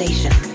Station.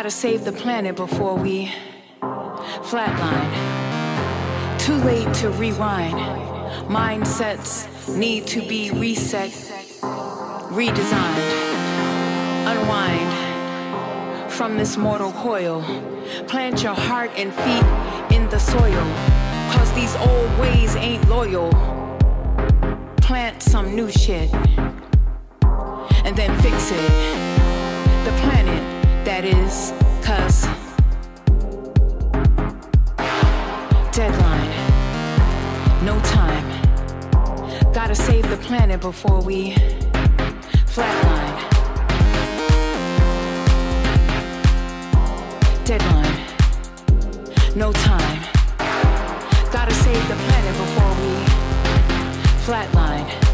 Gotta save the planet before we flatline. Too late to rewind. Mindsets need to be reset, redesigned, unwind from this mortal coil. Plant your heart and feet in the soil, cause these old ways ain't loyal. Plant some new shit and then fix it. The planet, that is, cause deadline, no time. Gotta save the planet before we flatline. Deadline, no time. Gotta save the planet before we flatline.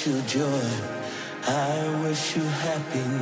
wish you joy. I wish you happiness.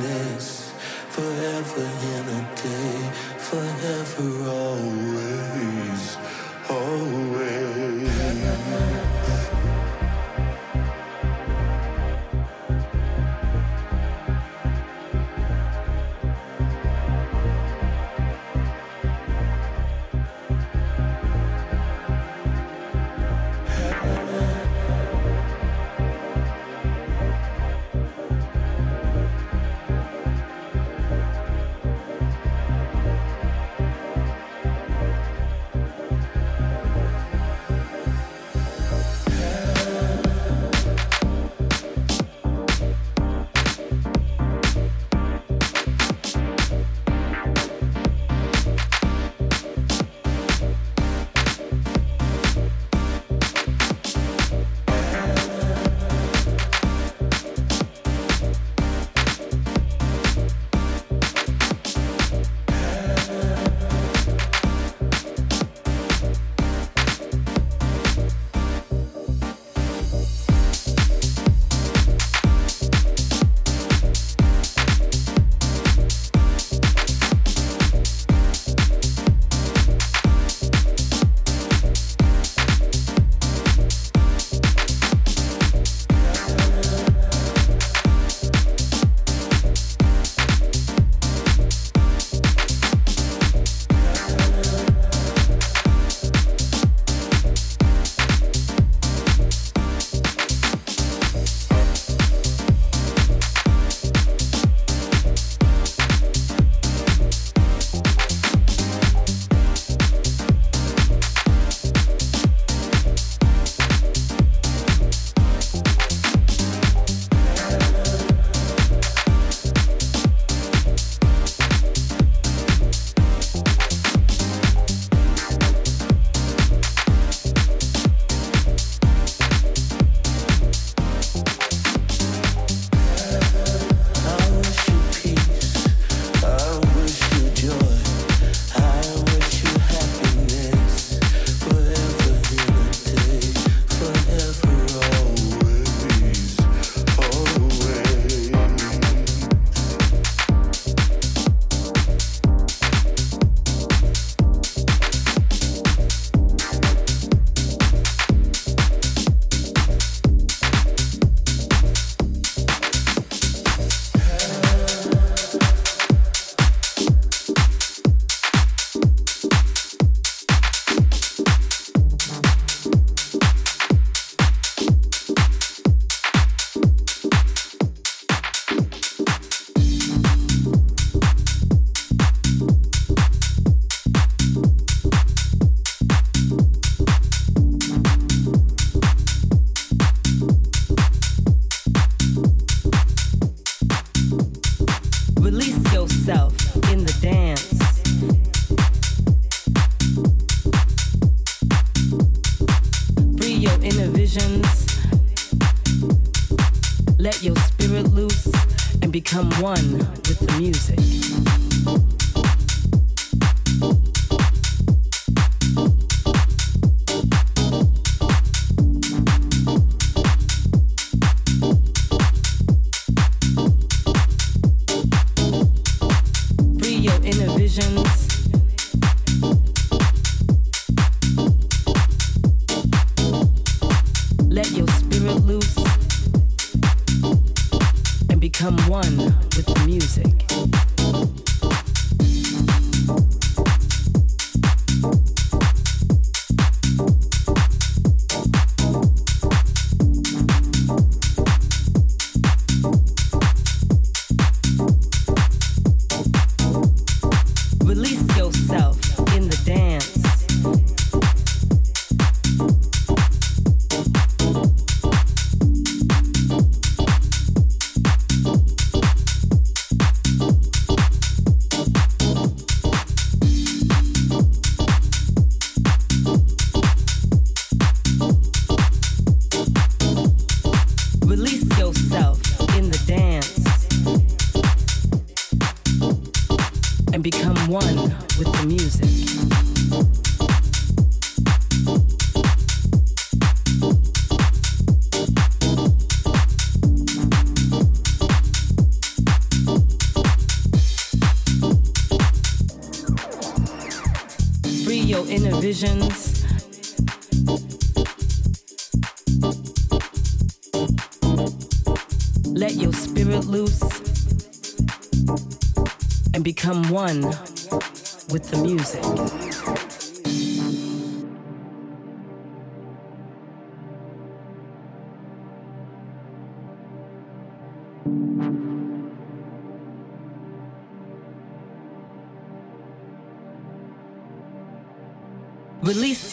become one. Inner visions. Let your spirit loose and become one with the music.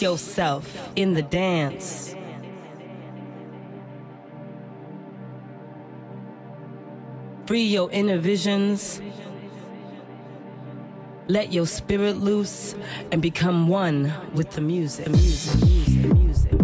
Yourself in the dance. Free your inner visions. Let your spirit loose and become one with the music, music, music, music,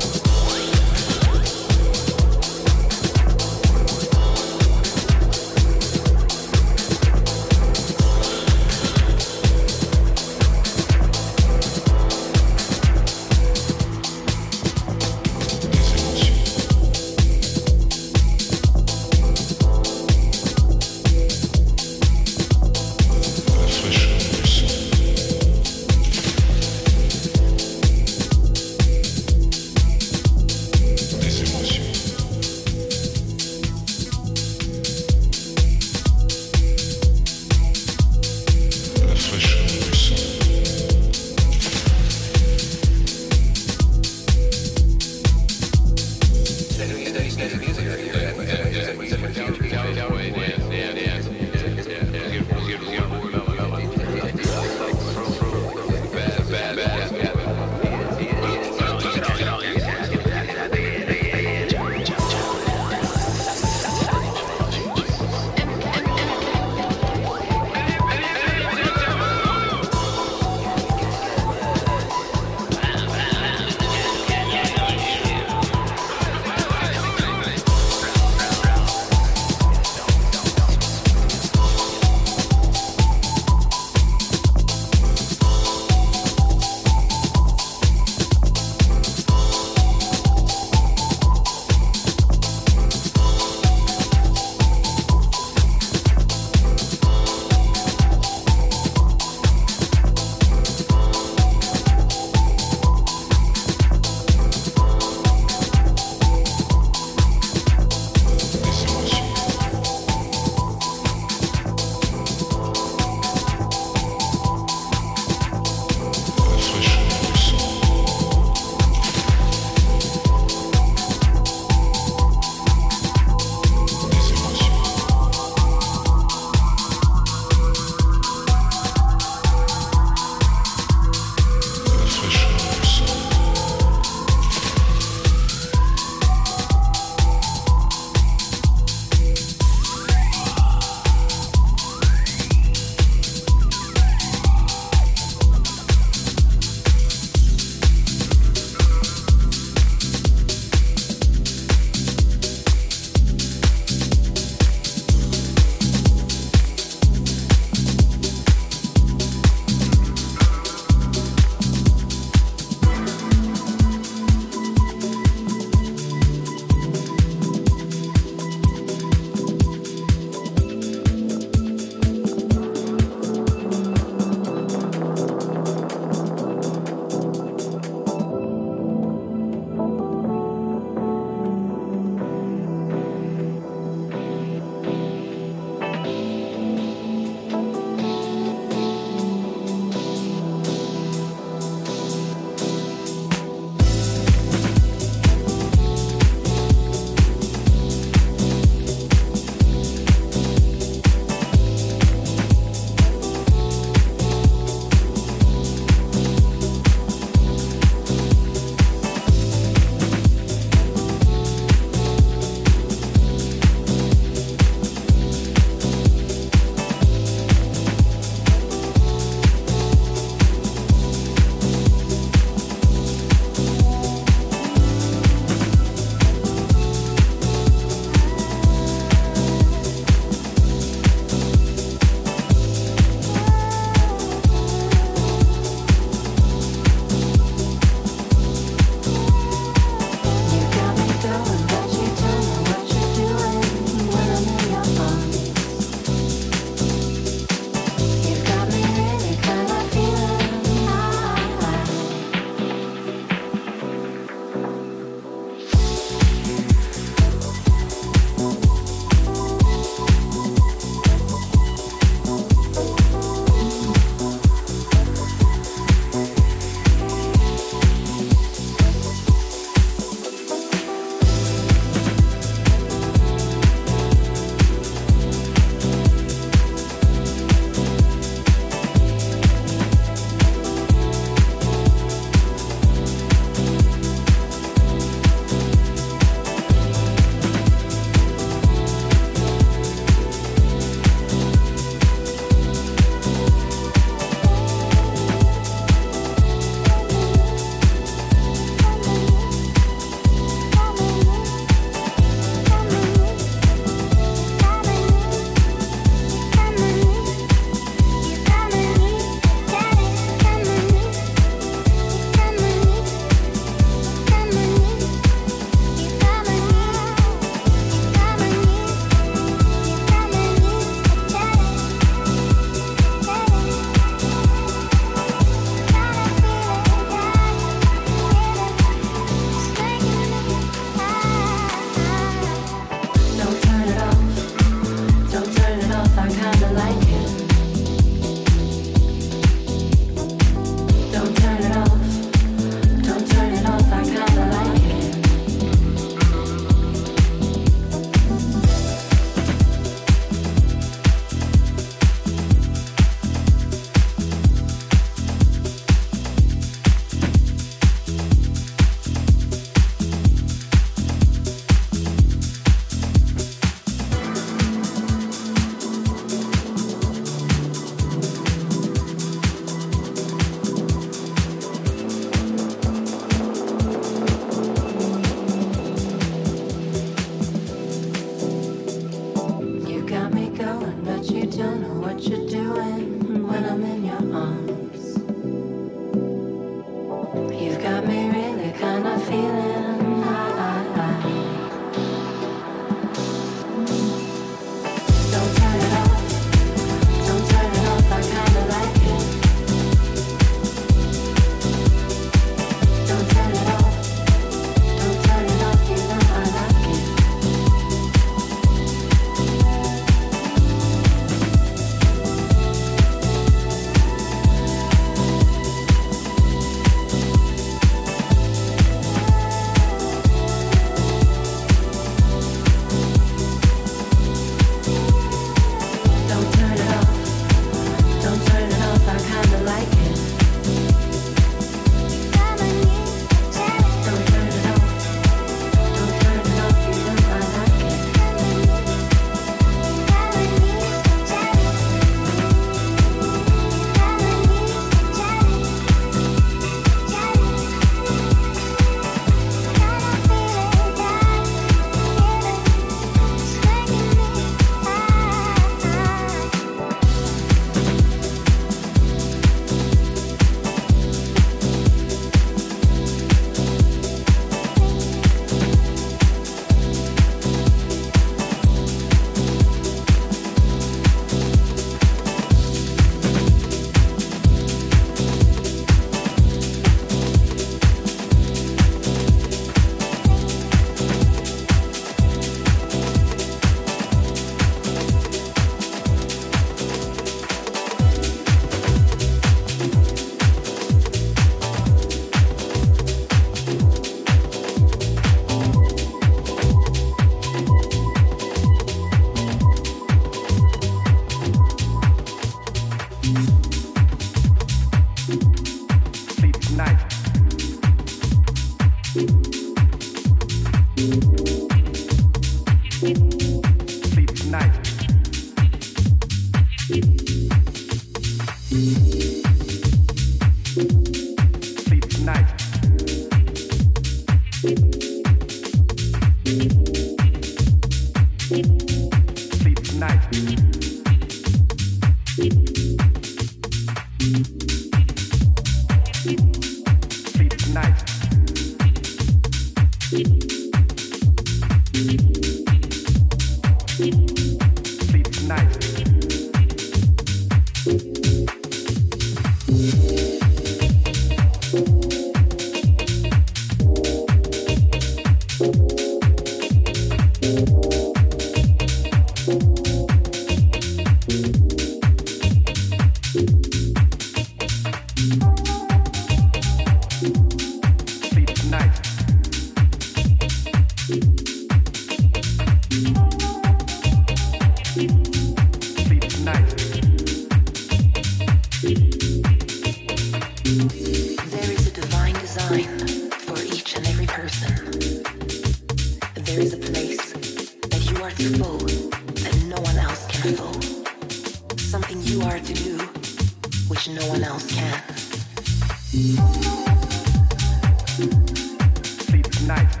which is